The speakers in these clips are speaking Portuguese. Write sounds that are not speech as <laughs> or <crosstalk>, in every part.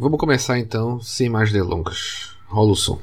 Vamos começar então, sem mais delongas. Rola o som.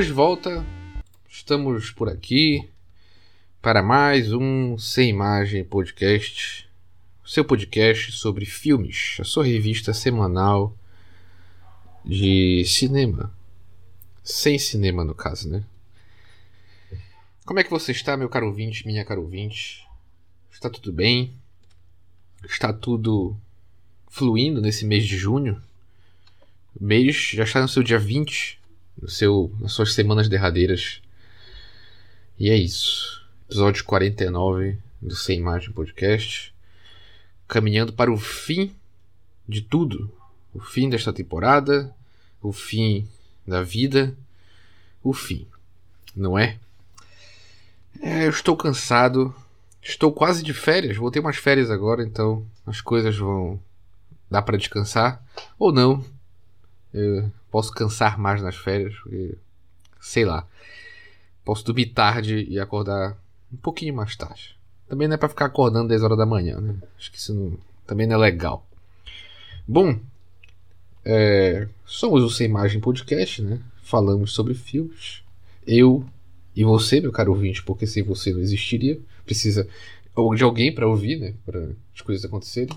Estamos de volta, estamos por aqui para mais um Sem Imagem Podcast, seu podcast sobre filmes, a sua revista semanal de cinema, sem cinema no caso, né? Como é que você está, meu caro ouvinte, minha caro ouvinte? Está tudo bem? Está tudo fluindo nesse mês de junho? O mês já está no seu dia 20 no seu, nas suas semanas derradeiras. E é isso. Episódio 49 do Sem Imagem Podcast. Caminhando para o fim de tudo. O fim desta temporada. O fim da vida. O fim. Não é? É, eu estou cansado. Estou quase de férias. Vou ter umas férias agora, então as coisas vão dar para descansar. Ou não. Eu posso cansar mais nas férias, porque, sei lá. Posso dormir tarde e acordar um pouquinho mais tarde. Também não é para ficar acordando 10 horas da manhã, né? Acho que isso não, também não é legal. Bom, é, somos o Sem Imagem Podcast, né? Falamos sobre filmes. Eu e você, meu caro ouvinte, porque sem você não existiria. Precisa de alguém para ouvir, né? Para as coisas acontecerem.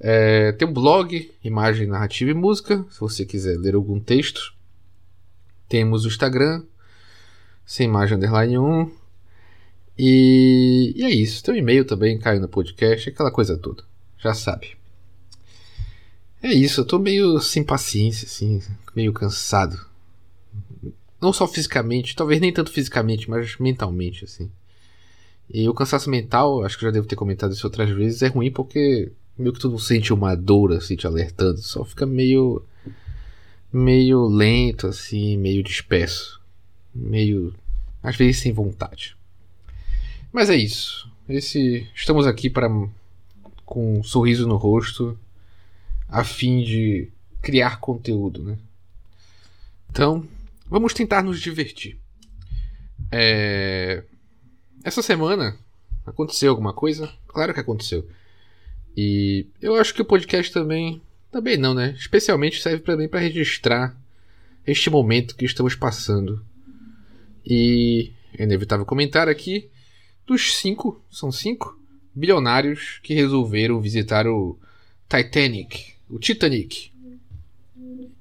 É, tem um blog, imagem, narrativa e música, se você quiser ler algum texto. Temos o Instagram, sem imagem underline 1. E, e é isso. Tem um e-mail também, caiu no podcast, aquela coisa toda. Já sabe. É isso, eu tô meio sem paciência, assim, meio cansado. Não só fisicamente, talvez nem tanto fisicamente, mas mentalmente, assim. E o cansaço mental, acho que já devo ter comentado isso outras vezes, é ruim porque meio que tu não sente uma dor assim te alertando, só fica meio meio lento assim, meio disperso, meio às vezes sem vontade. Mas é isso. Esse estamos aqui para com um sorriso no rosto a fim de criar conteúdo, né? Então, vamos tentar nos divertir. É... Essa semana aconteceu alguma coisa? Claro que aconteceu. E eu acho que o podcast também. Também não, né? Especialmente serve para mim para registrar este momento que estamos passando. E é inevitável comentar aqui dos cinco, são cinco, bilionários que resolveram visitar o Titanic, o Titanic.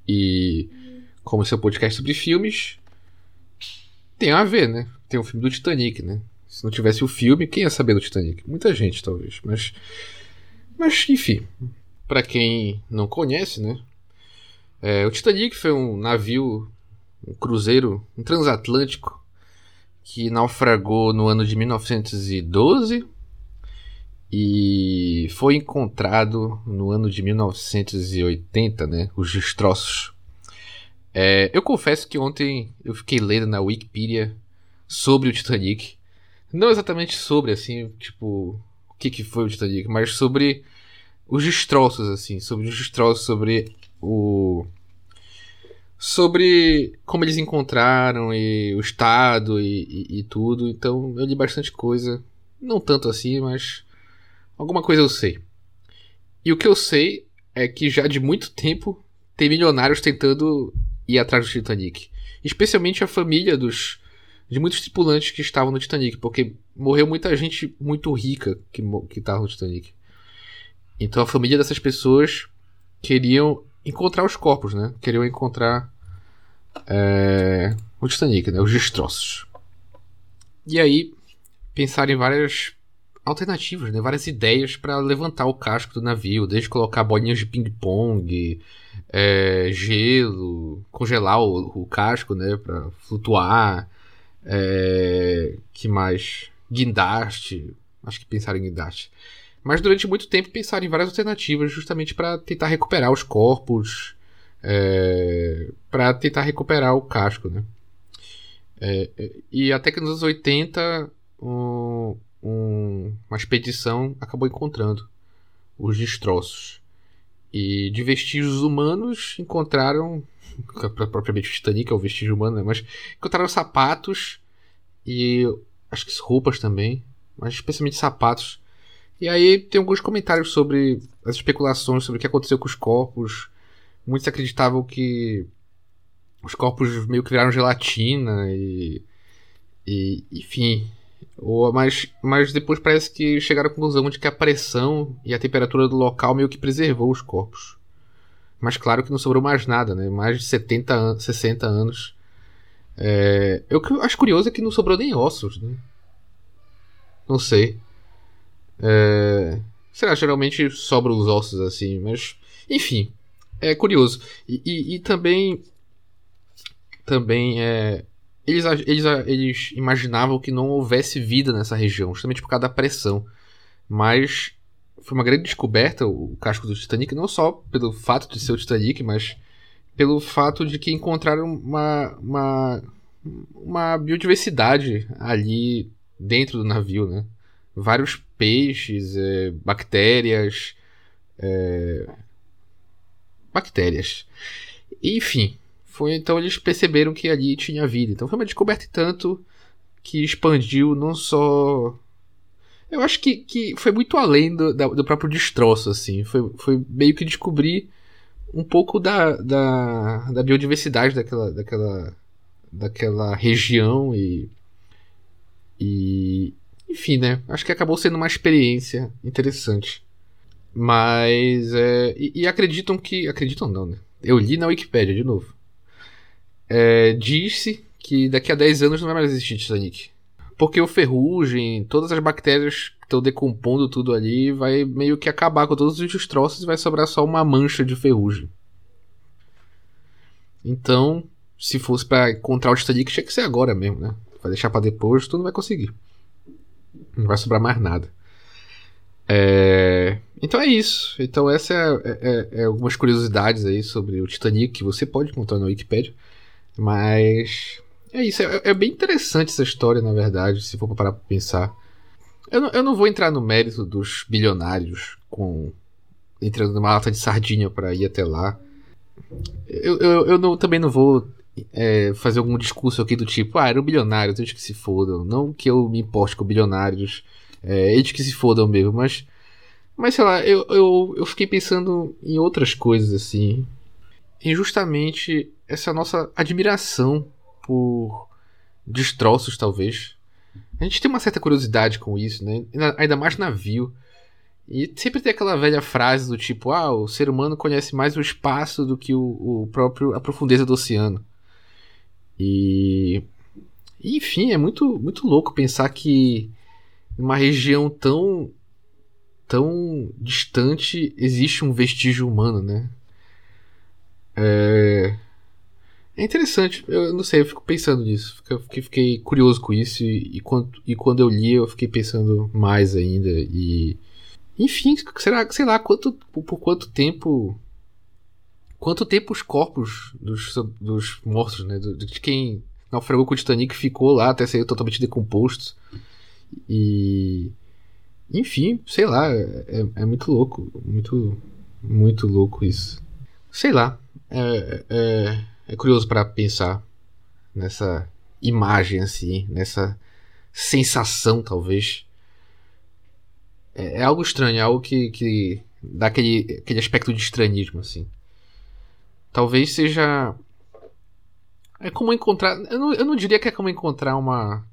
E como esse é um podcast sobre filmes, tem a ver, né? Tem o filme do Titanic, né? Se não tivesse o filme, quem ia saber do Titanic? Muita gente, talvez. Mas mas, enfim, para quem não conhece, né? É, o Titanic foi um navio, um cruzeiro, um transatlântico que naufragou no ano de 1912 e foi encontrado no ano de 1980, né? Os destroços. É, eu confesso que ontem eu fiquei lendo na Wikipedia sobre o Titanic. Não exatamente sobre, assim, tipo, que, que foi o Titanic, mas sobre os destroços, assim, sobre os destroços, sobre o. Sobre como eles encontraram e o estado e, e, e tudo. Então eu li bastante coisa. Não tanto assim, mas alguma coisa eu sei. E o que eu sei é que já de muito tempo tem milionários tentando ir atrás do Titanic. Especialmente a família dos de muitos tripulantes que estavam no Titanic, porque morreu muita gente muito rica que que estava no Titanic. Então a família dessas pessoas queriam encontrar os corpos, né? Queriam encontrar é, o Titanic, né? Os destroços. E aí pensaram em várias alternativas, né? várias ideias para levantar o casco do navio, desde colocar bolinhas de ping-pong, é, gelo, congelar o, o casco né? para flutuar, é, que mais? Guindaste, acho que pensaram em guindaste. Mas durante muito tempo pensaram em várias alternativas justamente para tentar recuperar os corpos, é, para tentar recuperar o casco, né? É, é, e até que nos anos 80 um, um, uma expedição acabou encontrando os destroços. E de vestígios humanos encontraram, <laughs> propriamente o Titanic é o vestígio humano, né? mas encontraram sapatos e acho que roupas também, mas especialmente sapatos. E aí tem alguns comentários sobre as especulações sobre o que aconteceu com os corpos. Muitos acreditavam que os corpos meio que viraram gelatina e. e enfim. Ou, mas, mas depois parece que chegaram à conclusão de que a pressão e a temperatura do local meio que preservou os corpos. Mas claro que não sobrou mais nada, né? Mais de 70 an 60 anos. É, eu acho curioso é que não sobrou nem ossos, né? Não sei. É, sei lá, geralmente sobram os ossos assim, mas. Enfim. É curioso. E, e, e também também é, eles, eles, eles imaginavam que não houvesse vida nessa região, justamente por causa da pressão. Mas foi uma grande descoberta o casco do Titanic, não só pelo fato de ser o Titanic, mas pelo fato de que encontraram uma, uma, uma biodiversidade ali dentro do navio, né? Vários peixes, é, bactérias. É, bactérias. Enfim, foi então eles perceberam que ali tinha vida. Então foi uma descoberta e tanto que expandiu não só. Eu acho que, que foi muito além do, do próprio destroço, assim. Foi, foi meio que descobrir um pouco da, da, da biodiversidade daquela, daquela, daquela região e, e. Enfim, né? Acho que acabou sendo uma experiência interessante. Mas. É, e, e acreditam que. Acreditam não, né? Eu li na Wikipedia de novo é, disse que daqui a 10 anos não vai mais existir Titanic. Porque o ferrugem, todas as bactérias que estão decompondo tudo ali, vai meio que acabar com todos os destroços e vai sobrar só uma mancha de ferrugem. Então, se fosse para encontrar o Titanic, tinha que ser agora mesmo, né? Vai deixar para depois, tu não vai conseguir. Não vai sobrar mais nada. É... Então é isso. Então essa é, é, é, é, algumas curiosidades aí sobre o Titanic que você pode encontrar na Wikipedia. Mas. É isso, é, é, bem interessante essa história, na verdade, se for parar pra pensar. Eu não, eu não vou entrar no mérito dos bilionários com entrando numa lata de sardinha para ir até lá. Eu, eu, eu não, também não vou é, fazer algum discurso aqui do tipo, ah, eram bilionários, eles que se fodam. Não que eu me importe com bilionários, é, eles que se fodam mesmo, mas. Mas sei lá, eu, eu, eu fiquei pensando em outras coisas assim. E justamente essa nossa admiração por destroços, talvez. A gente tem uma certa curiosidade com isso, né? Ainda mais navio. E sempre tem aquela velha frase do tipo: ah, o ser humano conhece mais o espaço do que o, o próprio a profundeza do oceano. E enfim, é muito muito louco pensar que numa região tão tão distante existe um vestígio humano, né? É, é interessante, eu não sei, eu fico pensando nisso. Fiquei, fiquei curioso com isso e, e, quando, e quando eu li eu fiquei pensando mais ainda. E. Enfim, será, sei lá, quanto, por quanto tempo. Quanto tempo os corpos dos, dos mortos, né? De quem naufragou com o Titanic ficou lá até ser totalmente decomposto. E. Enfim, sei lá, é, é muito louco. Muito. Muito louco isso. Sei lá. é, é é curioso para pensar nessa imagem assim, nessa sensação talvez. É, é algo estranho, é algo que, que dá aquele, aquele aspecto de estranhismo assim. Talvez seja é como encontrar, eu não, eu não diria que é como encontrar uma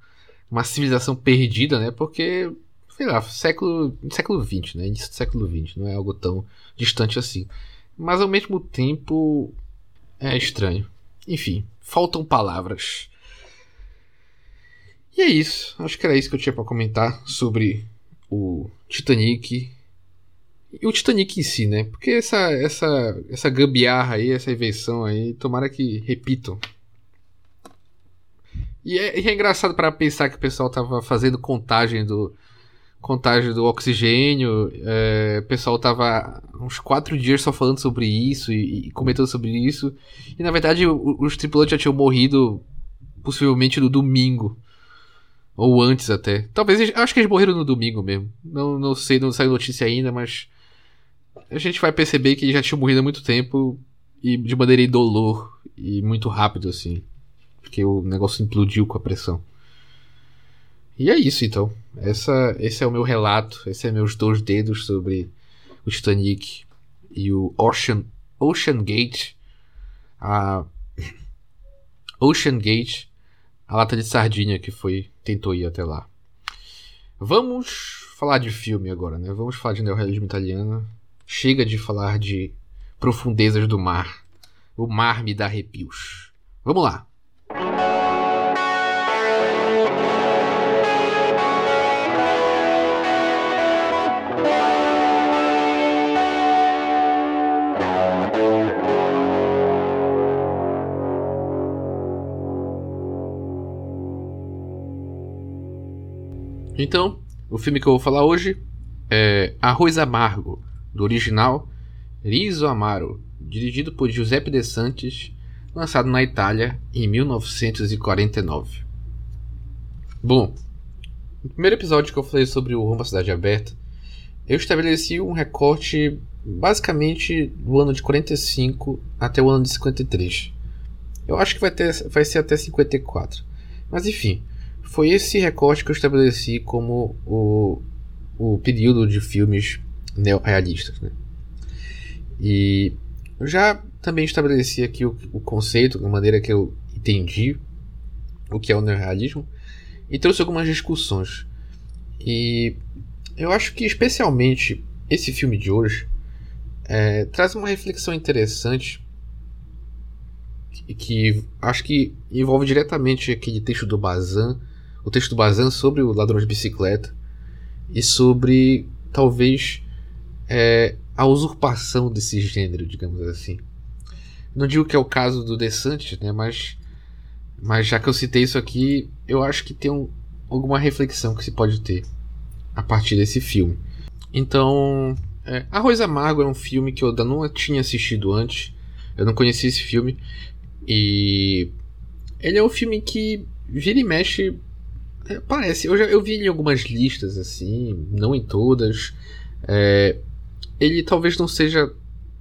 uma civilização perdida, né? Porque sei lá, século século 20, né? Início do século 20, não é algo tão distante assim. Mas ao mesmo tempo é estranho. Enfim, faltam palavras. E é isso. Acho que era isso que eu tinha para comentar sobre o Titanic e o Titanic em si, né? Porque essa, essa, essa gambiarra aí, essa invenção aí, tomara que repitam. E é, e é engraçado para pensar que o pessoal tava fazendo contagem do contagem do oxigênio, é, o pessoal tava uns quatro dias só falando sobre isso e, e comentando sobre isso. E na verdade o, os tripulantes já tinham morrido possivelmente no domingo. Ou antes até. Talvez, acho que eles morreram no domingo mesmo. Não, não sei, não saiu notícia ainda, mas a gente vai perceber que ele já tinha morrido há muito tempo e de maneira indolor e muito rápido assim, porque o negócio implodiu com a pressão. E é isso então. Essa, esse é o meu relato, esse é meus dois dedos sobre o Titanic e o Ocean Ocean Gate, a Ocean Gate, a lata de sardinha que foi tentou ir até lá. Vamos falar de filme agora, né? Vamos falar de neorrealismo italiano. Chega de falar de profundezas do mar. O mar me dá arrepios. Vamos lá. Então, o filme que eu vou falar hoje é Arroz Amargo, do original Riso Amaro, dirigido por Giuseppe De Santis, lançado na Itália em 1949. Bom, no primeiro episódio que eu falei sobre o Rumo Cidade Aberta, eu estabeleci um recorte basicamente do ano de 45 até o ano de 53. Eu acho que vai, ter, vai ser até 54. Mas enfim, foi esse recorte que eu estabeleci como o, o período de filmes neorrealistas. Né? E eu já também estabeleci aqui o, o conceito, a maneira que eu entendi o que é o neorrealismo e trouxe algumas discussões. E eu acho que especialmente esse filme de hoje é, traz uma reflexão interessante que, que, acho que envolve diretamente aquele texto do Bazan, o texto do Bazan sobre o ladrão de bicicleta e sobre talvez é, a usurpação desse gênero, digamos assim. Não digo que é o caso do DeSantis, né, mas, mas já que eu citei isso aqui, eu acho que tem um, alguma reflexão que se pode ter a partir desse filme. Então, é, Arroz Amargo é um filme que eu ainda não tinha assistido antes, eu não conhecia esse filme, e ele é um filme que vira e mexe. É, parece, eu já eu vi em algumas listas assim, não em todas. É, ele talvez não seja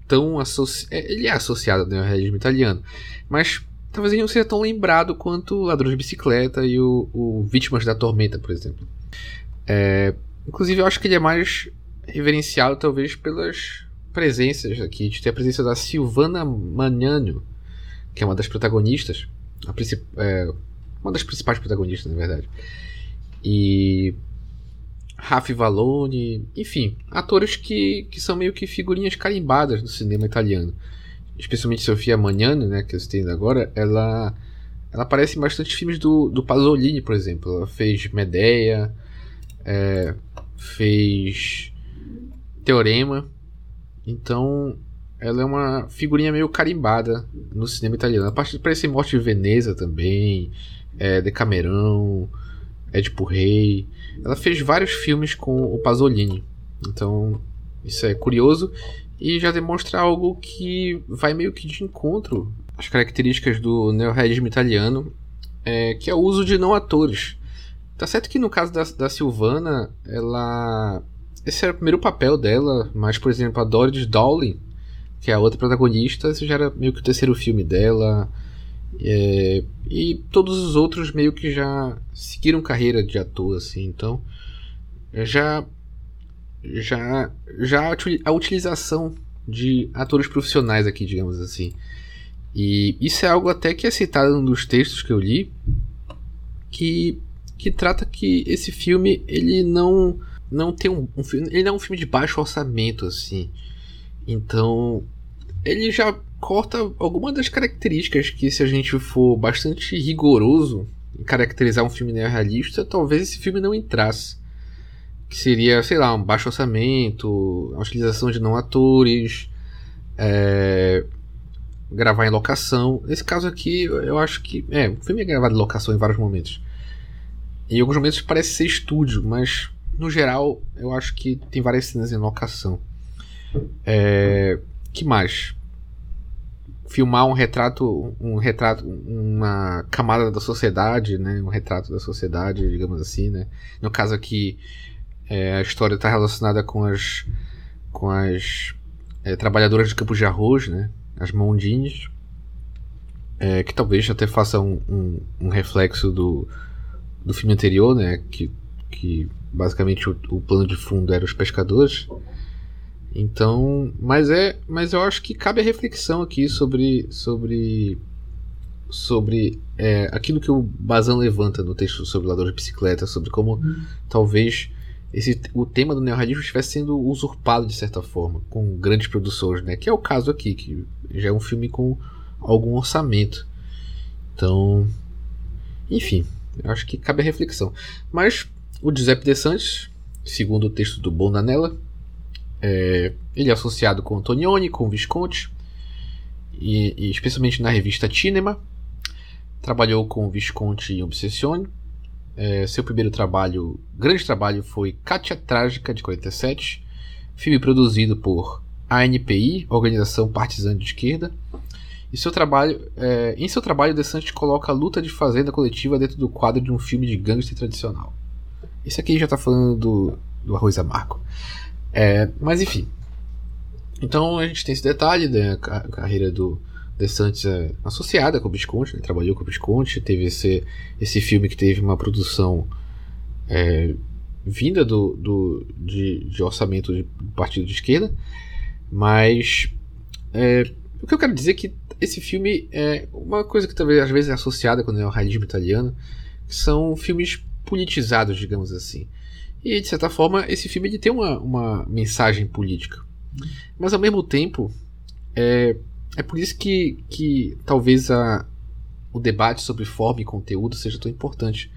tão associado. É, ele é associado ao realismo italiano, mas talvez ele não seja tão lembrado quanto Ladrão de Bicicleta e o, o Vítimas da Tormenta, por exemplo. É, inclusive, eu acho que ele é mais reverenciado, talvez, pelas presenças aqui. De ter a presença da Silvana Magnano, que é uma das protagonistas. A é, uma das principais protagonistas, na verdade. E Raf Valone, enfim, atores que, que são meio que figurinhas carimbadas do cinema italiano. Especialmente Sofia Magnani, né, que eu citei agora, ela, ela aparece em bastante filmes do, do Pasolini, por exemplo. Ela fez Medea, é, fez Teorema. Então, ela é uma figurinha meio carimbada no cinema italiano. A parte parece Morte de Veneza também, é, Decamerão, Édipo Rei. Ela fez vários filmes com o Pasolini. Então, isso é curioso e já demonstra algo que vai meio que de encontro às características do neorrealismo italiano, é, que é o uso de não atores. Tá certo que no caso da, da Silvana, ela. Esse era o primeiro papel dela, mas, por exemplo, a Doris Dowling, que é a outra protagonista, esse já era meio que o terceiro filme dela. É, e todos os outros meio que já seguiram carreira de ator, assim, então já já já a utilização de atores profissionais aqui, digamos assim. E isso é algo até que é citado num dos textos que eu li, que, que trata que esse filme ele não não tem um, um ele não é um filme de baixo orçamento assim. Então ele já corta algumas das características que, se a gente for bastante rigoroso em caracterizar um filme neorrealista, talvez esse filme não entrasse. que seria, sei lá, um baixo orçamento, a utilização de não atores, é, gravar em locação. Nesse caso aqui, eu acho que. É, o filme é gravado em locação em vários momentos. Em alguns momentos parece ser estúdio, mas no geral eu acho que tem várias cenas em locação. É, que mais? Filmar um retrato, um retrato, uma camada da sociedade, né? Um retrato da sociedade, digamos assim, né? No caso aqui, é, a história está relacionada com as, com as é, trabalhadoras de campos de arroz, né? As mondines, é, que talvez até faça um, um, um, reflexo do, do filme anterior, né? Que, que basicamente o, o plano de fundo era os pescadores. Então, mas é, mas eu acho que cabe a reflexão aqui sobre sobre sobre é, aquilo que o Bazan levanta no texto sobre o ladrão de bicicleta, sobre como hum. talvez esse, o tema do neorrealismo estivesse sendo usurpado de certa forma, com grandes produções, né? Que é o caso aqui, que já é um filme com algum orçamento. Então, enfim, eu acho que cabe a reflexão. Mas o Giuseppe De Santis, segundo o texto do Bondanella, é, ele é associado com Antonioni, com Visconti, e, e especialmente na revista Cinema. Trabalhou com Visconti em Obsessione é, seu primeiro trabalho, grande trabalho, foi Kátia Trágica, de 47, filme produzido por ANPI, Organização Partizã de Esquerda. E seu trabalho, é, em seu trabalho, Desante coloca a luta de fazenda coletiva dentro do quadro de um filme de gangster tradicional. Esse aqui já está falando do, do Arroz Amargo. É, mas enfim. Então a gente tem esse detalhe da né, carreira do, De Santos é associada com o Visconti, né? trabalhou com o Visconti, teve esse, esse filme que teve uma produção é, vinda do, do, de, de orçamento de partido de esquerda, mas é, o que eu quero dizer é que esse filme é uma coisa que talvez às vezes é associada quando é o realismo italiano, que são filmes politizados, digamos assim. E de certa forma esse filme ele tem uma, uma mensagem política, mas ao mesmo tempo é, é por isso que, que talvez a, o debate sobre forma e conteúdo seja tão importante.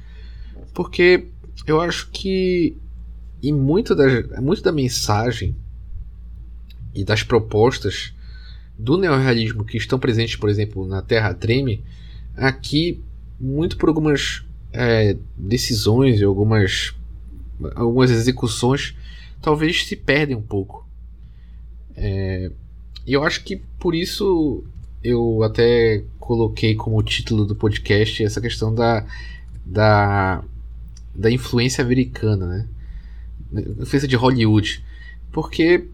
Porque eu acho que em muito da, muito da mensagem e das propostas do neorrealismo que estão presentes, por exemplo, na Terra Treme, aqui, muito por algumas é, decisões e algumas, algumas execuções, talvez se perdem um pouco. É, e eu acho que por isso eu até coloquei como título do podcast essa questão da, da, da influência americana, né? Influência de Hollywood. Porque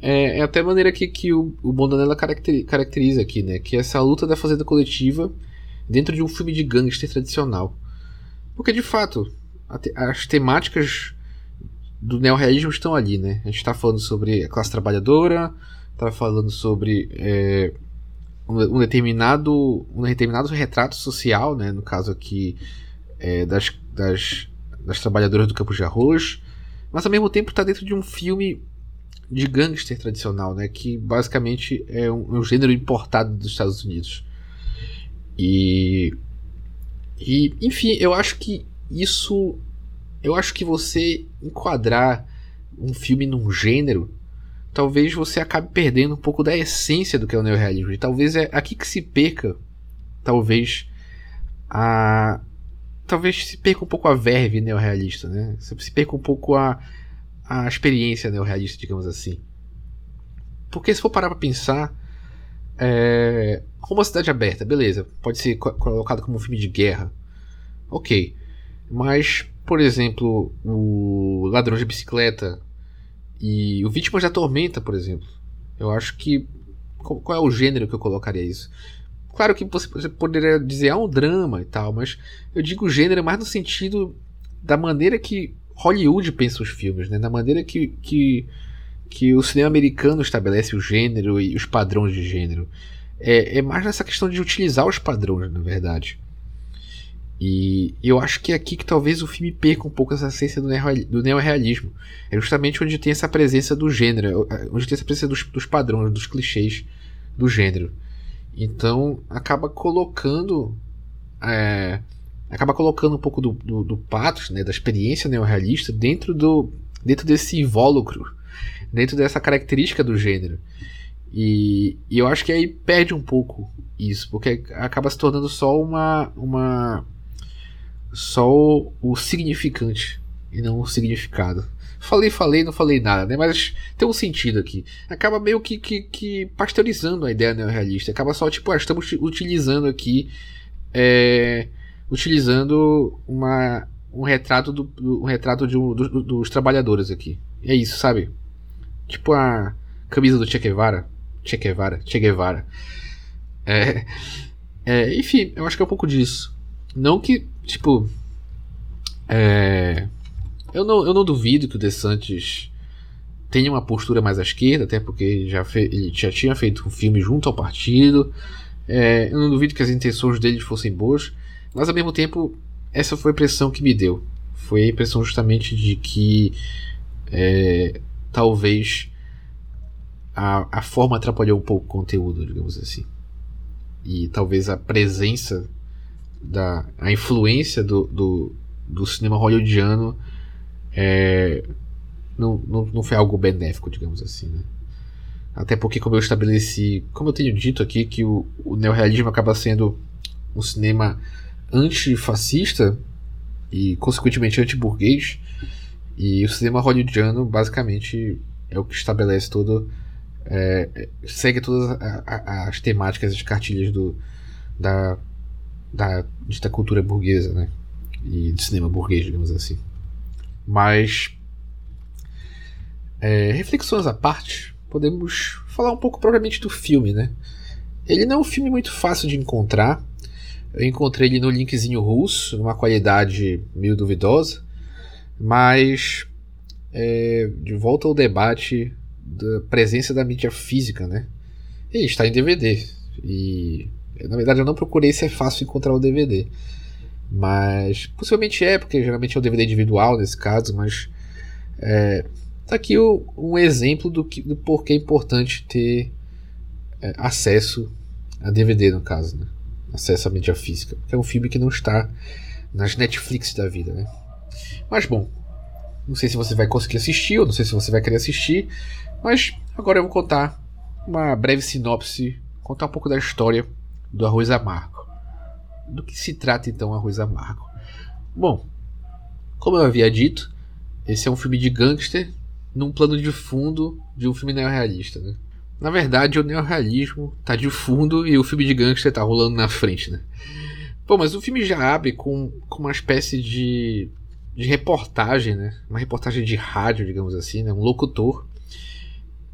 é, é até a maneira que, que o, o Bondanella caracteriza, aqui, né? Que é essa luta da fazenda coletiva dentro de um filme de gangster tradicional. Porque, de fato, as temáticas do neorrealismo estão ali, né? A gente está falando sobre a classe trabalhadora, estava falando sobre é, um, determinado um determinado retrato social, né, no caso aqui é, das, das, das trabalhadoras do campo de arroz, mas ao mesmo tempo está dentro de um filme de gangster tradicional, né, que basicamente é um, um gênero importado dos Estados Unidos. E, e enfim, eu acho que isso eu acho que você enquadrar um filme num gênero talvez você acabe perdendo um pouco da essência do que é o neorrealismo. E talvez é aqui que se perca, talvez, a. Talvez se perca um pouco a verve neorrealista, né? Se perca um pouco a, a experiência neorrealista, digamos assim. Porque se for parar para pensar, é, uma cidade aberta, beleza, pode ser colocado como um filme de guerra, ok. Mas, por exemplo, o Ladrão de Bicicleta e o Vítimas da Tormenta, por exemplo. Eu acho que. Qual é o gênero que eu colocaria isso? Claro que você poderia dizer, ah, um drama e tal, mas eu digo gênero mais no sentido da maneira que Hollywood pensa os filmes, né? Da maneira que, que, que o cinema americano estabelece o gênero e os padrões de gênero. É, é mais nessa questão de utilizar os padrões, na verdade. E eu acho que é aqui que talvez o filme perca um pouco essa essência do neorrealismo. É justamente onde tem essa presença do gênero, é, onde tem essa presença dos, dos padrões, dos clichês do gênero. Então acaba colocando. É, acaba colocando um pouco do, do, do patos, né, da experiência neorrealista, dentro do, dentro desse invólucro, dentro dessa característica do gênero. E, e, eu acho que aí perde um pouco isso, porque acaba se tornando só uma. uma só o, o significante e não o significado. Falei, falei, não falei nada, né? Mas tem um sentido aqui. Acaba meio que, que, que pasteurizando a ideia neorrealista. Acaba só, tipo, ah, estamos utilizando aqui. É, utilizando uma, um retrato do, um retrato de um, do, dos trabalhadores aqui. É isso, sabe? Tipo a camisa do Che Guevara. Che Guevara. Che Guevara. É, é, enfim, eu acho que é um pouco disso. Não que, tipo. É, eu, não, eu não duvido que o DeSantis tenha uma postura mais à esquerda, até porque já ele já tinha feito um filme junto ao partido. É, eu não duvido que as intenções dele fossem boas, mas ao mesmo tempo, essa foi a impressão que me deu. Foi a impressão justamente de que é, talvez a, a forma atrapalhou um pouco o conteúdo, digamos assim. E talvez a presença, da, a influência do, do, do cinema hollywoodiano é, não, não, não foi algo benéfico, digamos assim. Né? Até porque, como eu estabeleci, como eu tenho dito aqui, que o, o neorrealismo acaba sendo um cinema antifascista e, consequentemente, anti-burguês. E o cinema hollywoodiano, basicamente, é o que estabelece todo. É, segue todas as temáticas, as cartilhas do, da, da dita cultura burguesa, né? E do cinema burguês, digamos assim. Mas. É, reflexões à parte, podemos falar um pouco propriamente do filme, né? Ele não é um filme muito fácil de encontrar. Eu encontrei ele no linkzinho russo, numa qualidade meio duvidosa, mas é, de volta ao debate da presença da mídia física, né? Ele está em DVD e na verdade eu não procurei se é fácil encontrar o DVD, mas possivelmente é porque geralmente é um DVD individual nesse caso, mas é, tá aqui o, um exemplo do, que, do porquê é importante ter é, acesso a DVD no caso, né? acesso à mídia física. Porque é um filme que não está nas Netflix da vida, né? Mas bom, não sei se você vai conseguir assistir, ou não sei se você vai querer assistir, mas agora eu vou contar uma breve sinopse, contar um pouco da história do Arroz Amargo. Do que se trata então Arroz Amargo? Bom, como eu havia dito, esse é um filme de gangster num plano de fundo de um filme neorrealista, né? Na verdade, o neorrealismo tá de fundo e o filme de gangster tá rolando na frente, né? Pô, mas o filme já abre com, com uma espécie de, de reportagem, né? Uma reportagem de rádio, digamos assim, né? Um locutor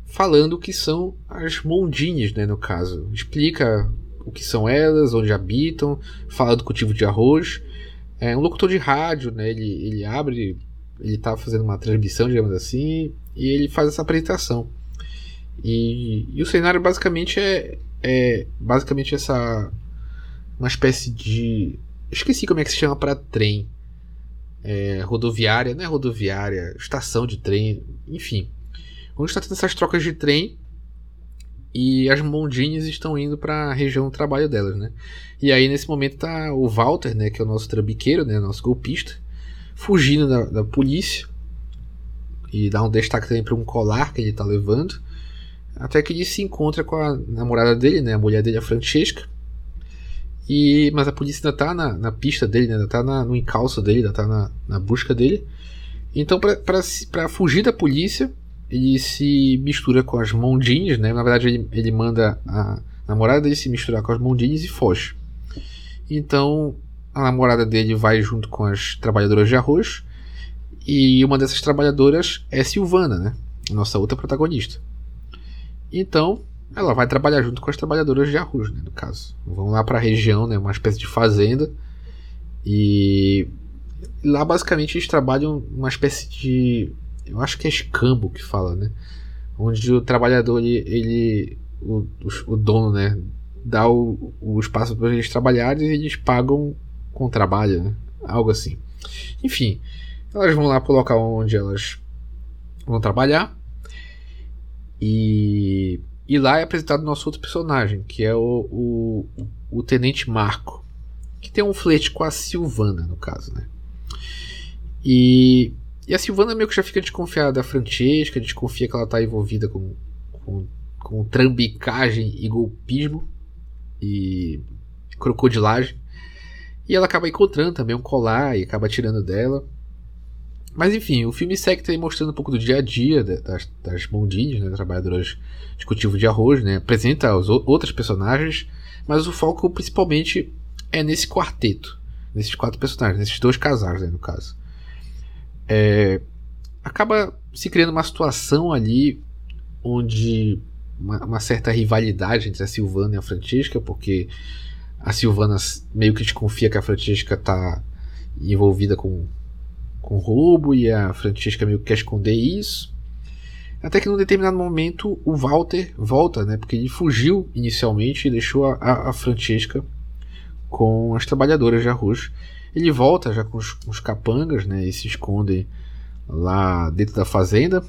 falando o que são as mondinhas, né? No caso. Explica o que são elas, onde habitam, fala do cultivo de arroz. É um locutor de rádio, né? Ele, ele abre, ele tá fazendo uma transmissão, digamos assim, e ele faz essa apresentação. E, e o cenário basicamente é, é basicamente essa uma espécie de esqueci como é que se chama para trem é, rodoviária, não é rodoviária, estação de trem, enfim. Onde está tendo essas trocas de trem e as mondinhas estão indo para a região do trabalho delas, né? E aí nesse momento tá o Walter, né, que é o nosso trambiqueiro, né, nosso golpista, fugindo da, da polícia e dá um destaque também para um colar que ele tá levando. Até que ele se encontra com a namorada dele, né? A mulher dele, a Francesca. E, mas a polícia ainda tá na, na pista dele, né? ainda tá na, no encalço dele, ainda tá na, na busca dele. Então, para fugir da polícia, ele se mistura com as mondinhas, né? Na verdade, ele, ele manda a namorada dele se misturar com as mondinhas e foge. Então, a namorada dele vai junto com as trabalhadoras de arroz. E uma dessas trabalhadoras é Silvana, né? Nossa outra protagonista. Então, ela vai trabalhar junto com as trabalhadoras de arroz, né, no caso. Vão lá para a região, né, uma espécie de fazenda. E lá basicamente eles trabalham uma espécie de, eu acho que é escambo que fala, né? Onde o trabalhador ele, ele o, o, dono, né, dá o, o espaço para eles trabalharem e eles pagam com trabalho, né? Algo assim. Enfim, elas vão lá para o local onde elas vão trabalhar e, e lá é apresentado nosso outro personagem, que é o, o, o Tenente Marco, que tem um flerte com a Silvana, no caso, né? E E a Silvana meio que já fica desconfiada da Francesca, desconfia que ela tá envolvida com, com, com trambicagem e golpismo e crocodilagem. E ela acaba encontrando também um colar e acaba tirando dela. Mas enfim, o filme segue também mostrando um pouco do dia a dia das, das Mondines, né, trabalhadoras de cultivo de arroz, né, apresenta os outros personagens, mas o foco principalmente é nesse quarteto, nesses quatro personagens, nesses dois casais, né, no caso. É, acaba se criando uma situação ali onde uma, uma, certa rivalidade entre a Silvana e a Francisca, porque a Silvana meio que desconfia que a Francisca está envolvida com com roubo e a Francesca meio que quer esconder isso. Até que num determinado momento o Walter volta, né? Porque ele fugiu inicialmente e deixou a, a, com as trabalhadoras de arroz. Ele volta já com os, os capangas, né? E se esconde lá dentro da fazenda.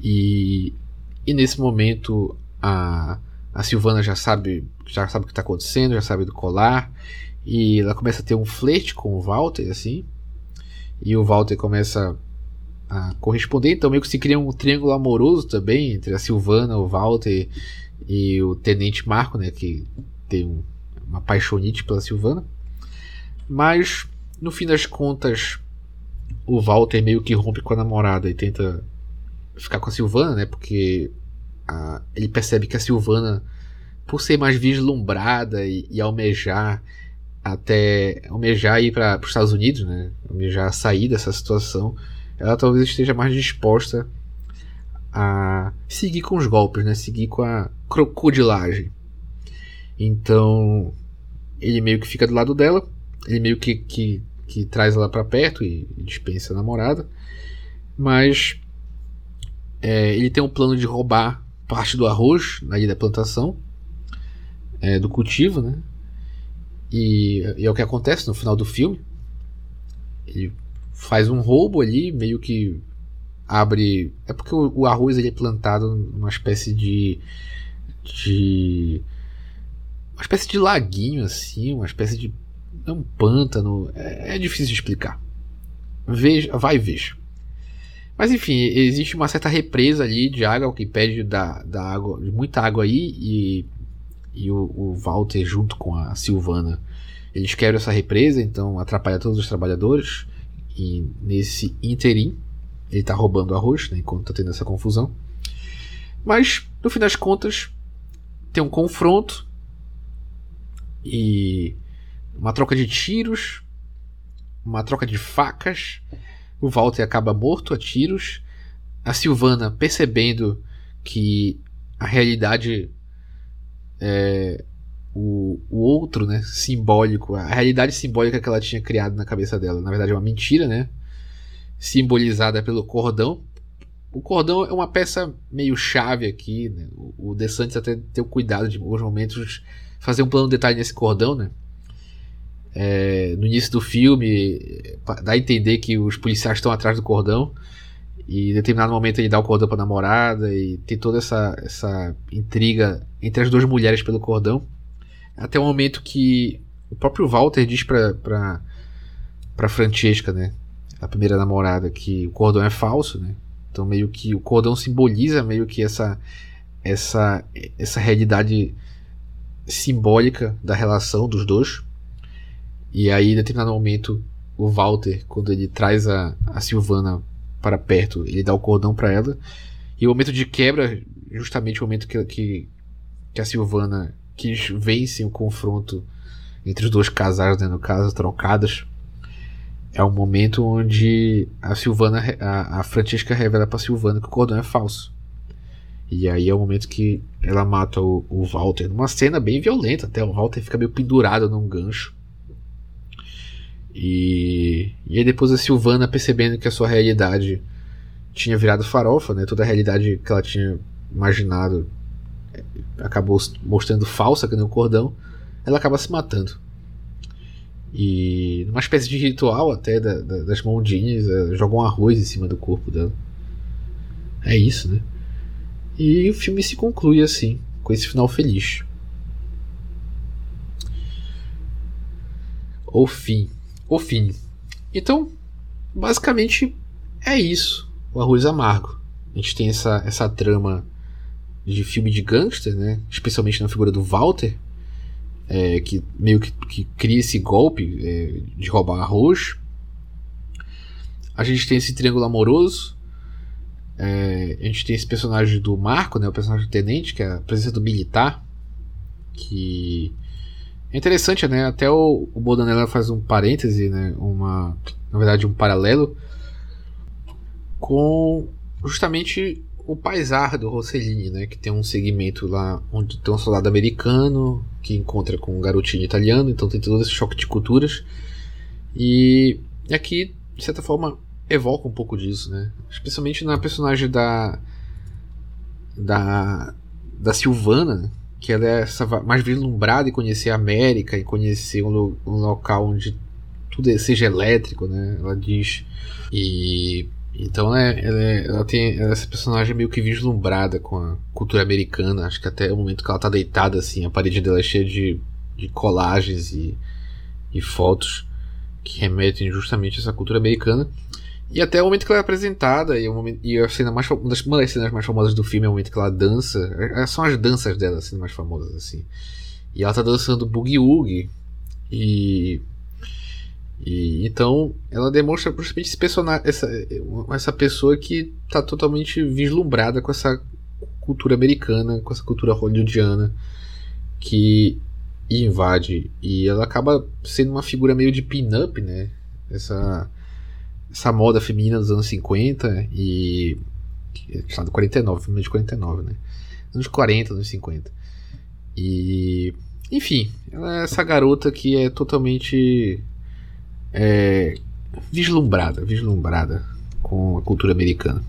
E, e nesse momento a, a Silvana já sabe, já sabe o que está acontecendo, já sabe do colar. E ela começa a ter um flerte com o Walter, assim e o Walter começa a corresponder, então meio que se cria um triângulo amoroso também entre a Silvana, o Walter e o Tenente Marco, né, que tem um, uma paixonite pela Silvana. Mas no fim das contas, o Walter meio que rompe com a namorada e tenta ficar com a Silvana, né, porque a, ele percebe que a Silvana, por ser mais vislumbrada e, e almejar até almejar ir para os Estados Unidos, né? Almejar sair dessa situação, ela talvez esteja mais disposta a seguir com os golpes, né? Seguir com a crocodilagem. Então, ele meio que fica do lado dela, ele meio que, que, que traz ela para perto e, dispensa a namorada, mas é, ele tem um plano de roubar parte do arroz ali da plantação, é, do cultivo, né? E, e é o que acontece no final do filme. Ele faz um roubo ali, meio que abre. É porque o, o arroz ele é plantado numa espécie de. de. uma espécie de laguinho assim, uma espécie de. É um pântano. É, é difícil de explicar. Veja, vai e veja. Mas enfim, existe uma certa represa ali de água que impede da, da água, de muita água aí e e o, o Walter junto com a Silvana eles quebram essa represa, então atrapalha todos os trabalhadores. E nesse interim, ele está roubando arroz, né, enquanto está tendo essa confusão. Mas, no fim das contas, tem um confronto e uma troca de tiros, uma troca de facas. O Walter acaba morto a tiros. A Silvana, percebendo que a realidade é, o, o outro, né, simbólico, a realidade simbólica que ela tinha criado na cabeça dela. Na verdade, é uma mentira, né? Simbolizada pelo cordão. O cordão é uma peça meio chave aqui. Né? O, o DeSantis até ter o cuidado de, alguns momentos, fazer um plano de detalhe nesse cordão, né? É, no início do filme, dá a entender que os policiais estão atrás do cordão. E em determinado momento ele dá o cordão pra namorada e tem toda essa, essa intriga entre as duas mulheres pelo cordão. Até o momento que o próprio Walter diz pra, pra Francesca, né? A primeira namorada, que o cordão é falso, né? Então meio que o cordão simboliza meio que essa essa essa realidade simbólica da relação dos dois. E aí, em determinado momento, o Walter, quando ele traz a, a Silvana para perto, ele dá o cordão para ela. E o momento de quebra, justamente o momento que, que, que a Silvana quis vence o confronto entre os dois casais, né, no caso, trocadas. É um momento onde a Silvana, a, a Francesca revela para Silvana que o cordão é falso. E aí é o momento que ela mata o, o Walter, numa cena bem violenta, até o Walter fica meio pendurado num gancho. E, e aí depois a Silvana percebendo que a sua realidade tinha virado farofa, né? Toda a realidade que ela tinha imaginado é, acabou mostrando falsa, que nem o cordão. Ela acaba se matando. E numa espécie de ritual até da, da, das mondinhas, jogam um arroz em cima do corpo dela. É isso, né? E o filme se conclui assim, com esse final feliz. O fim o fim. Então, basicamente é isso, o arroz amargo. A gente tem essa, essa trama de filme de gangster, né? Especialmente na figura do Walter, é, que meio que, que, cria esse golpe é, de roubar arroz. A gente tem esse triângulo amoroso. É, a gente tem esse personagem do Marco, né? O personagem do tenente, que é a presença do militar. Que é interessante, né? Até o, o Bodanella faz um parêntese, né? Uma, na verdade, um paralelo com justamente o Paisar do Rossellini, né, que tem um segmento lá onde tem um soldado americano que encontra com um garotinho italiano, então tem todo esse choque de culturas. E aqui, de certa forma, evoca um pouco disso, né? Especialmente na personagem da da da Silvana, que ela é essa mais vislumbrada em conhecer a América e conhecer um, um local onde tudo é, seja elétrico, né? Ela diz e então né, ela, é, ela tem essa personagem meio que vislumbrada com a cultura americana. Acho que até o momento que ela tá deitada, assim, a parede dela é cheia de, de colagens e, e fotos que remetem justamente a essa cultura americana. E até o momento que ela é apresentada, e, momento, e a cena mais uma das, uma das cenas mais famosas do filme é o momento que ela dança. É, é, são as danças dela, assim, mais famosas, assim. E ela tá dançando Boogie Woogie. E e, então ela demonstra justamente esse personagem, essa, essa pessoa que está totalmente vislumbrada com essa cultura americana, com essa cultura hollywoodiana que invade. E ela acaba sendo uma figura meio de pin-up, né? Essa, essa moda feminina dos anos 50 e. Estado 49, filme de 49, né? Anos 40, anos 50. E. Enfim, ela é essa garota que é totalmente é, vislumbrada, vislumbrada com a cultura americana.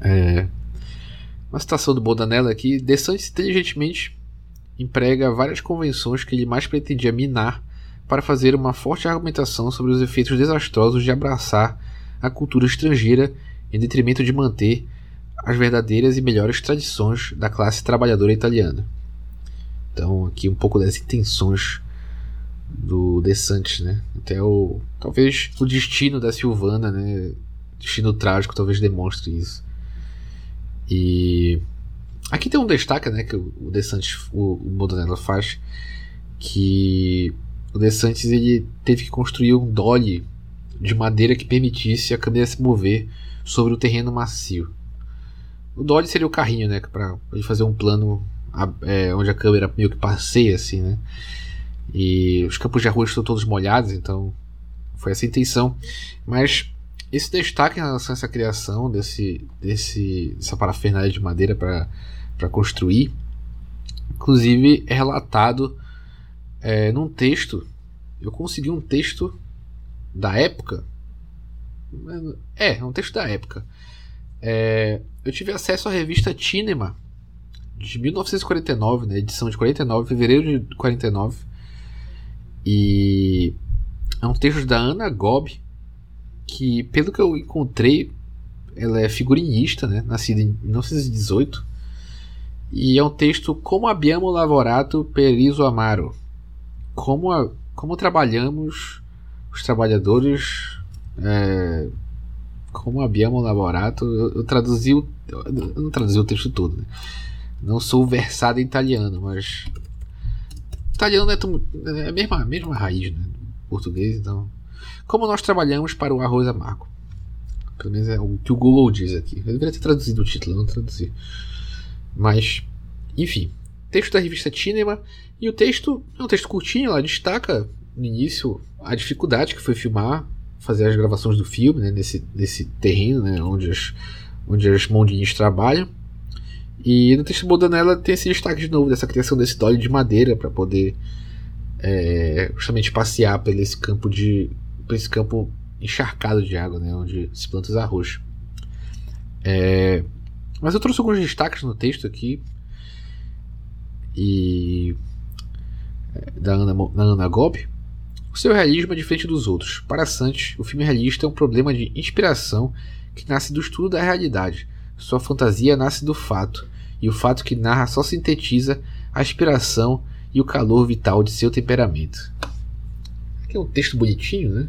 É, uma citação do Bodanella aqui: DeSantis inteligentemente emprega várias convenções que ele mais pretendia minar para fazer uma forte argumentação sobre os efeitos desastrosos de abraçar a cultura estrangeira em detrimento de manter as verdadeiras e melhores tradições da classe trabalhadora italiana. Então, aqui um pouco das intenções do DeSantis, né? Até o talvez o destino da Silvana, né? Destino trágico talvez demonstre isso. E aqui tem um destaque, né, que o DeSantis, o, o Modonella faz que o DeSantis ele teve que construir um dolly de madeira que permitisse a câmera se mover sobre o terreno macio. O dolly seria o carrinho, né, para ele fazer um plano é, onde a câmera meio que passeia assim, né? E os campos de arroz estão todos molhados, então foi essa a intenção. Mas esse destaque em relação a essa criação desse, desse, dessa parafernália de madeira para construir, inclusive é relatado é, num texto. Eu consegui um texto da época. É, é um texto da época. É, eu tive acesso à revista Cinema de 1949, né, edição de 49, fevereiro de 49 e é um texto da Ana Gobi, que, pelo que eu encontrei, ela é figurinista, né? nascida em 1918. E é um texto Como abbiamo lavorato per iso amaro. Como, a, como trabalhamos os trabalhadores. É, como abbiamo lavorato. Eu, eu traduzi o, eu não traduzi o texto todo. Né? Não sou versado em italiano, mas italiano é, é a mesma, a mesma raiz né, português, então. Como nós trabalhamos para o arroz amargo? Pelo menos é o que o Google diz aqui. Eu deveria ter traduzido o título, não traduzi. Mas, enfim. Texto da revista Cinema. E o texto é um texto curtinho, ela destaca no início a dificuldade que foi filmar, fazer as gravações do filme, né, nesse, nesse terreno, né, onde as, onde as mondinhas trabalham. E no texto Bodanella tem esse destaque de novo dessa criação desse dolly de madeira para poder é, justamente passear por esse campo de por esse campo encharcado de água, né, onde se planta os arroz. É, mas eu trouxe alguns destaques no texto aqui e é, da Ana, da Ana. O seu realismo é diferente dos outros. Para Santos, o filme realista é um problema de inspiração que nasce do estudo da realidade. Sua fantasia nasce do fato, e o fato que narra só sintetiza a inspiração e o calor vital de seu temperamento. Aqui é um texto bonitinho, né?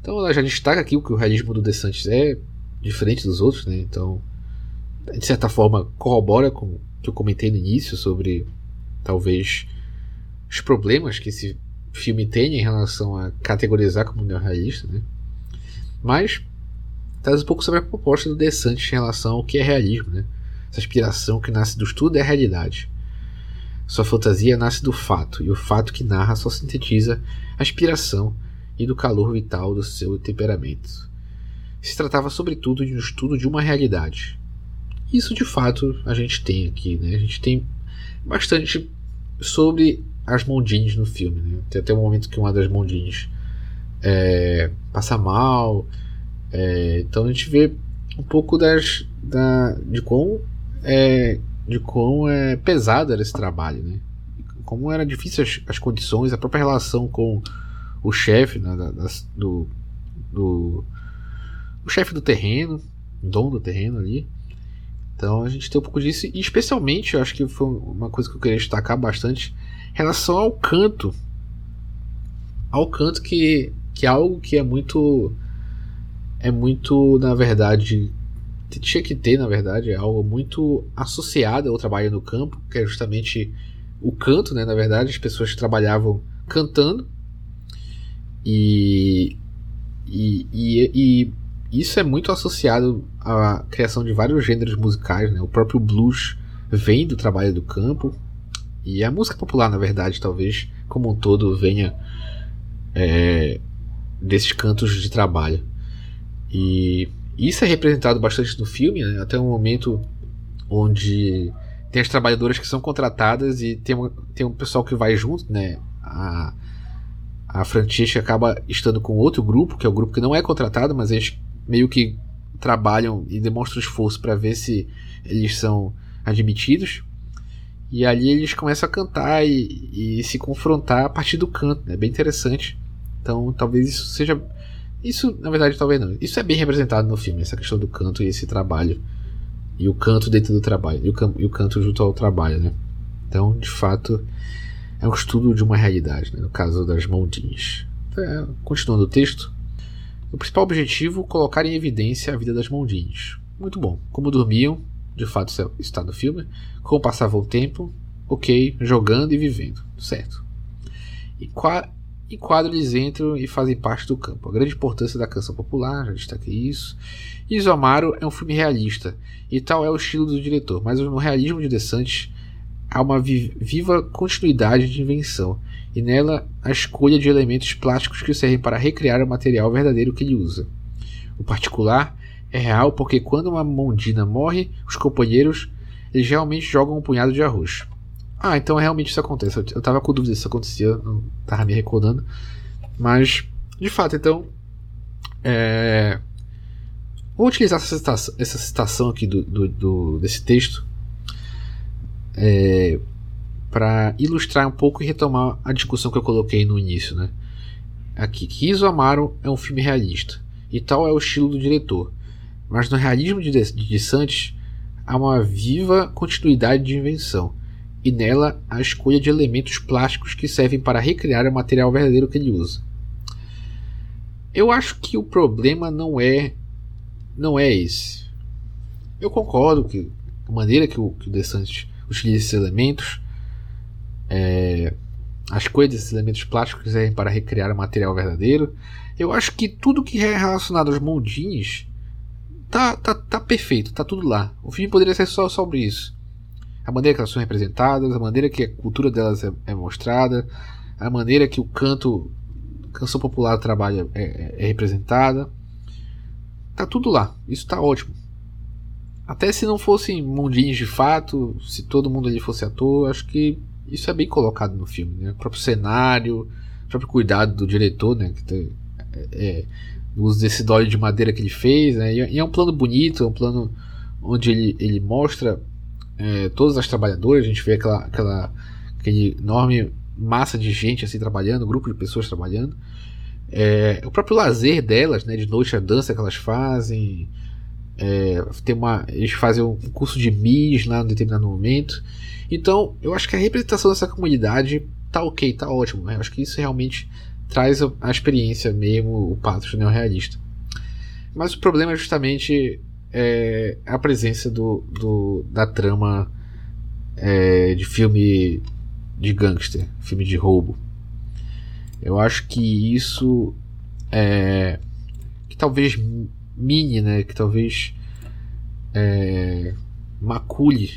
Então ela já destaca aqui o que o realismo do De Santis é diferente dos outros, né? Então, de certa forma, corrobora com que eu comentei no início sobre talvez os problemas que esse filme tem em relação a categorizar como neorrealista, né? Mas traz um pouco sobre a proposta do De Santis em relação ao que é realismo, né? Essa inspiração que nasce do estudo é realidade. Sua fantasia nasce do fato, e o fato que narra só sintetiza a inspiração e do calor vital do seu temperamento. Se tratava sobretudo de um estudo de uma realidade. Isso de fato a gente tem aqui, né? A gente tem bastante sobre as Mondines no filme, né? Tem até um momento que uma das Mondines é, passa mal, é, então a gente vê um pouco das, da, de quão é, de quão é pesado era esse trabalho, né? Como era difícil as, as condições, a própria relação com o chefe né, do, do o chefe do terreno, dono do terreno ali. Então a gente tem um pouco disso. E especialmente, eu acho que foi uma coisa que eu queria destacar bastante, em relação ao canto, ao canto que que é algo que é muito é muito na verdade tinha que ter, na verdade, é algo muito associado ao trabalho no campo, que é justamente o canto, né? Na verdade, as pessoas trabalhavam cantando. E, e, e, e isso é muito associado à criação de vários gêneros musicais, né? O próprio blues vem do trabalho do campo e a música popular, na verdade, talvez como um todo venha é, desses cantos de trabalho. E isso é representado bastante no filme, né? até um momento onde tem as trabalhadoras que são contratadas e tem, uma, tem um pessoal que vai junto, né? A, a Francesca acaba estando com outro grupo, que é o grupo que não é contratado, mas eles meio que trabalham e demonstram esforço para ver se eles são admitidos. E ali eles começam a cantar e, e se confrontar a partir do canto, né? Bem interessante. Então talvez isso seja isso, na verdade, talvez não. Isso é bem representado no filme, essa questão do canto e esse trabalho. E o canto dentro do trabalho. E o, e o canto junto ao trabalho, né? Então, de fato, é um estudo de uma realidade, né? no caso das mãodinhas. É, continuando o texto. O principal objetivo, colocar em evidência a vida das mãodinhas. Muito bom. Como dormiam, de fato está no filme. Como passavam o tempo, ok, jogando e vivendo. Certo. E qual e quadros entram e fazem parte do campo. A grande importância da canção popular, já destaquei isso. Isomaro é um filme realista, e tal é o estilo do diretor, mas no realismo de De Santis há uma viva continuidade de invenção, e nela a escolha de elementos plásticos que servem para recriar o material verdadeiro que ele usa. O particular é real porque quando uma mondina morre, os companheiros eles realmente jogam um punhado de arroz. Ah, então realmente isso acontece. Eu, eu tava com dúvida se isso acontecia, não tava me recordando. Mas, de fato, então. É... Vou utilizar essa citação, essa citação aqui do, do, do desse texto é, para ilustrar um pouco e retomar a discussão que eu coloquei no início. Né? Aqui, Kiso Amaro é um filme realista, e tal é o estilo do diretor. Mas no realismo de De, de Santos há uma viva continuidade de invenção e nela a escolha de elementos plásticos que servem para recriar o material verdadeiro que ele usa. Eu acho que o problema não é não é esse. Eu concordo que a maneira que o, que o utiliza esses elementos, é, a escolha desses elementos plásticos servem para recriar o material verdadeiro, eu acho que tudo que é relacionado aos moldinhos tá, tá, tá perfeito, tá tudo lá. O filme poderia ser só sobre isso a maneira que elas são representadas, a maneira que a cultura delas é, é mostrada, a maneira que o canto, canção popular trabalha é, é, é representada. Tá tudo lá, isso tá ótimo. Até se não fossem mundinhos de fato, se todo mundo ali fosse ator, acho que isso é bem colocado no filme. Né? O próprio cenário, o próprio cuidado do diretor, né? Que tem, é, é, o uso desse dolly de madeira que ele fez, né? E é um plano bonito, é um plano onde ele, ele mostra é, todas as trabalhadoras, a gente vê aquela, aquela aquele enorme massa de gente assim trabalhando, grupo de pessoas trabalhando. É, o próprio lazer delas, né, de noite a dança que elas fazem, é, tem uma, eles fazem um curso de MIS lá em determinado momento. Então, eu acho que a representação dessa comunidade tá ok, tá ótimo. Né? Eu acho que isso realmente traz a, experiência mesmo, o pathos neorrealista. Mas o problema é justamente é, a presença do, do da trama é, de filme de gangster, filme de roubo. Eu acho que isso é que talvez mine, né, que talvez é, macule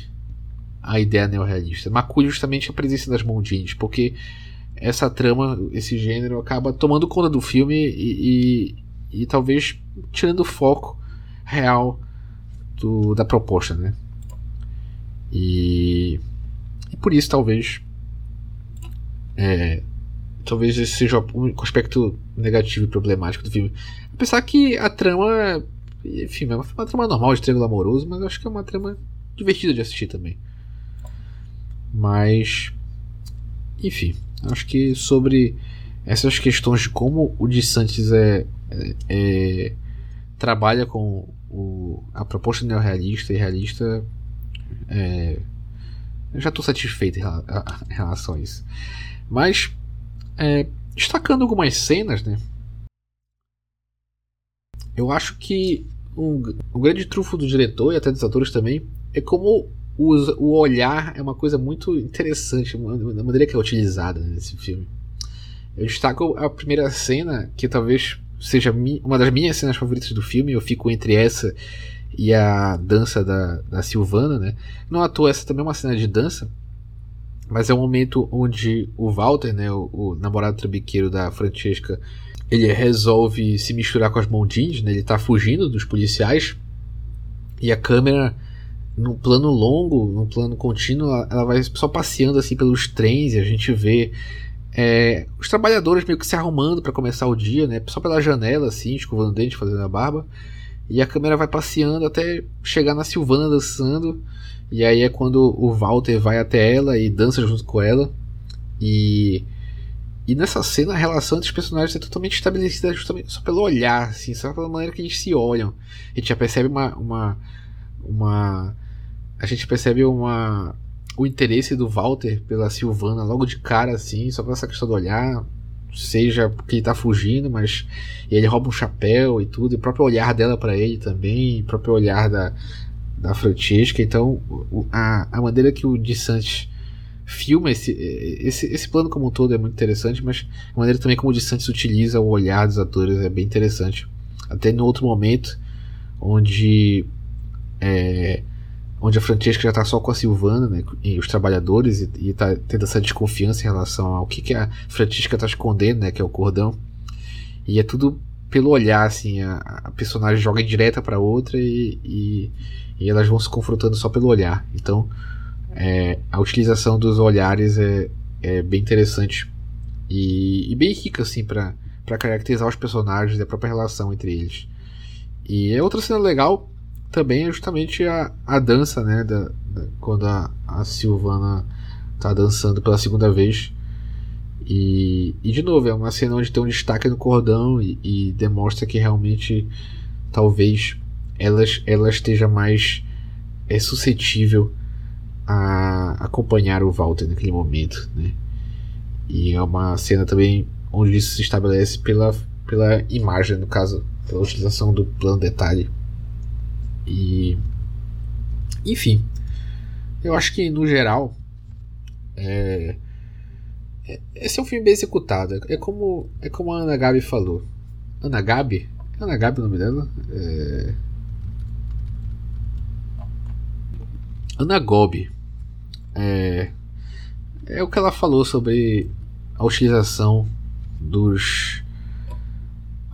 a ideia neorrealista. Macule justamente a presença das Mondines, porque essa trama, esse gênero acaba tomando conta do filme e, e, e talvez tirando o foco real do, da proposta, né? E, e por isso talvez é, talvez esse seja o aspecto negativo e problemático do filme. Apesar que a trama, enfim, é uma, uma trama normal de triângulo amoroso, mas acho que é uma trama divertida de assistir também. Mas, enfim, acho que sobre essas questões de como o de Santos é, é, é trabalha com o, a proposta neorrealista e realista, é, eu já estou satisfeito em, relação a isso. Mas, é, destacando algumas cenas, né? Eu acho que um, um grande trufo do diretor e até dos atores também é como o, o olhar é uma coisa muito interessante, da maneira que é utilizada nesse filme. Eu destaco a primeira cena, que talvez seja uma das minhas cenas favoritas do filme. Eu fico entre essa e a dança da, da Silvana, né? Não à toa, essa também é uma cena de dança, mas é um momento onde o Walter, né, o, o namorado trambiqueiro da Francesca, ele resolve se misturar com as Mondins, né? Ele tá fugindo dos policiais e a câmera num plano longo, num plano contínuo, ela vai só passeando assim pelos trens e a gente vê é, os trabalhadores meio que se arrumando para começar o dia, né? Só pela janela, assim, escovando o dente, fazendo a barba. E a câmera vai passeando até chegar na Silvana dançando. E aí é quando o Walter vai até ela e dança junto com ela. E, e nessa cena a relação entre os personagens é totalmente estabelecida justamente só pelo olhar, assim, só pela maneira que eles se olham. A gente já percebe uma. uma, uma a gente percebe uma o interesse do Walter pela Silvana logo de cara, assim, só por essa questão do olhar. Seja porque ele tá fugindo, mas ele rouba um chapéu e tudo, e o próprio olhar dela para ele também, o próprio olhar da, da Francesca. Então, a, a maneira que o de Santos filma esse, esse, esse plano como um todo é muito interessante, mas a maneira também como o de Santos utiliza o olhar dos atores é bem interessante. Até no outro momento, onde é, onde a Francesca já está só com a Silvana né, e os trabalhadores e, está tendo essa desconfiança em relação ao que, que a Francesca está escondendo, né, que é o cordão. E é tudo pelo olhar, assim, a, a personagem joga direta para outra e, e, e, elas vão se confrontando só pelo olhar. Então, é, a utilização dos olhares é, é bem interessante e, e bem rica, assim, para caracterizar os personagens e a própria relação entre eles. E é outra cena legal também é justamente a, a dança, né? Da, da, quando a, a Silvana tá dançando pela segunda vez. E, e de novo, é uma cena onde tem um destaque no cordão e, e demonstra que realmente talvez ela, ela esteja mais é, suscetível a acompanhar o Walter naquele momento. Né? E é uma cena também onde isso se estabelece pela, pela imagem, no caso, pela utilização do plano detalhe. E. Enfim. Eu acho que no geral. É, é, esse é um filme bem executado. É como, é como a Ana Gabi falou. Ana Gabi? Ana Gabi o nome dela? É... Ana Gobi. É, é o que ela falou sobre a utilização dos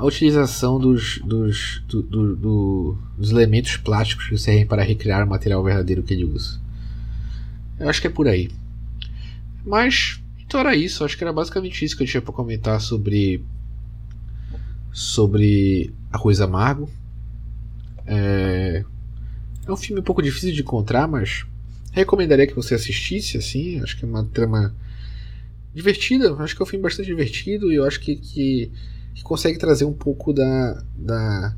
a utilização dos, dos, do, do, do, dos elementos plásticos que servem para recriar o material verdadeiro que ele usa. Eu acho que é por aí. Mas, então era isso. Acho que era basicamente isso que eu tinha para comentar sobre. Sobre A Coisa Amargo. É, é um filme um pouco difícil de encontrar, mas recomendaria que você assistisse. Assim, acho que é uma trama divertida. Acho que é um filme bastante divertido e eu acho que, que que consegue trazer um pouco da, da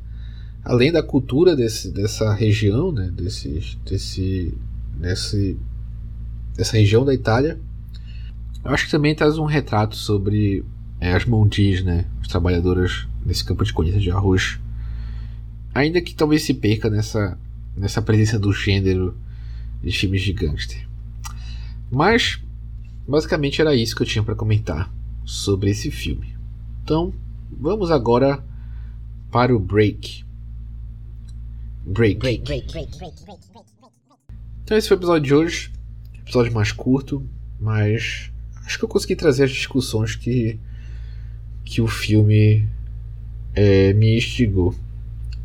além da cultura desse, dessa região, né, desse, desse, desse, dessa região da Itália, eu acho que também traz um retrato sobre é, as mondis, né, as trabalhadoras nesse campo de colheita de arroz, ainda que talvez se perca nessa, nessa presença do gênero de filmes de gangster. Mas, basicamente era isso que eu tinha para comentar sobre esse filme. Então, vamos agora para o break. Break. break, break, break, break então esse foi o episódio de hoje. Episódio mais curto, mas acho que eu consegui trazer as discussões que, que o filme é, me instigou.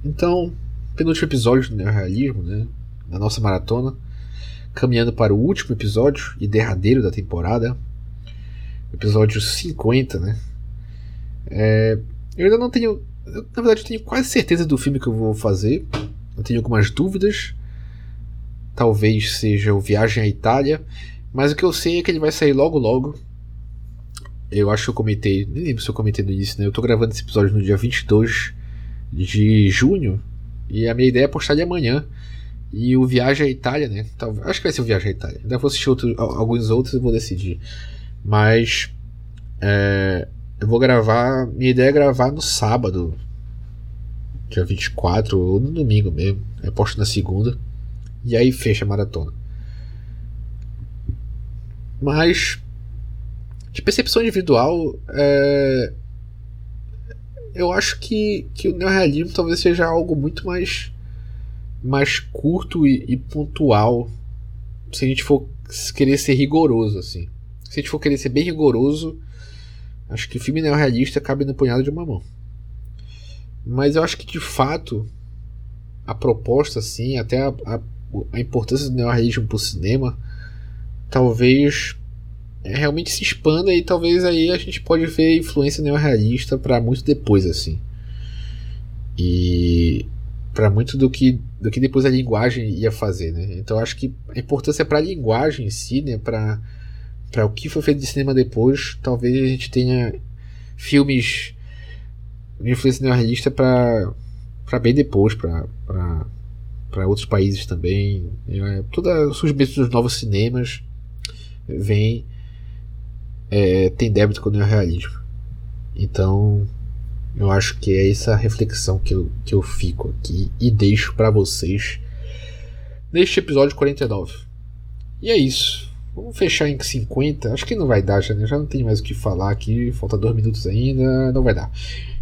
Então, penúltimo episódio do Neorrealismo, né? Da nossa maratona. Caminhando para o último episódio e derradeiro da temporada. Episódio 50, né? É, eu ainda não tenho. na verdade, eu tenho quase certeza do filme que eu vou fazer. Eu tenho algumas dúvidas talvez seja o Viagem à Itália, mas o que eu sei é que ele vai sair logo logo. Eu acho que eu comentei, nem lembro se eu comentei no início, né? Eu tô gravando esse episódio no dia 22 de junho e a minha ideia é postar de amanhã. E o Viagem à Itália, né? Talvez, acho que vai ser o Viagem à Itália. Ainda vou assistir outro, alguns outros e vou decidir. Mas é, eu vou gravar. Minha ideia é gravar no sábado, dia 24, ou no domingo mesmo. Eu posto na segunda. E aí fecha a maratona. Mas de percepção individual, é, eu acho que, que o neorrealismo talvez seja algo muito mais, mais curto e, e, pontual se a gente for querer ser rigoroso. assim. Se a gente for querer ser bem rigoroso, acho que filme neorrealista cabe no punhado de uma mão. Mas eu acho que de fato a proposta, assim, até a, a a importância do neorrealismo para o cinema talvez é, realmente se expanda e talvez aí a gente pode ver influência neorrealista para muito depois assim e para muito do que do que depois a linguagem ia fazer né então acho que a importância para a linguagem em si né para para o que foi feito de cinema depois talvez a gente tenha filmes de influência neorrealista para para bem depois para para outros países também. É, toda surgimento dos novos cinemas vem é, tem débito com o neorrealismo. Então eu acho que é essa reflexão que eu, que eu fico aqui e deixo para vocês neste episódio 49. E é isso. Vamos fechar em 50. Acho que não vai dar, já, né? já não tem mais o que falar aqui. Falta dois minutos ainda. Não vai dar.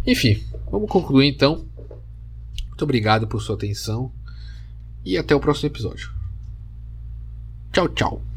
Enfim, vamos concluir então. Muito obrigado por sua atenção e até o próximo episódio. Tchau, tchau.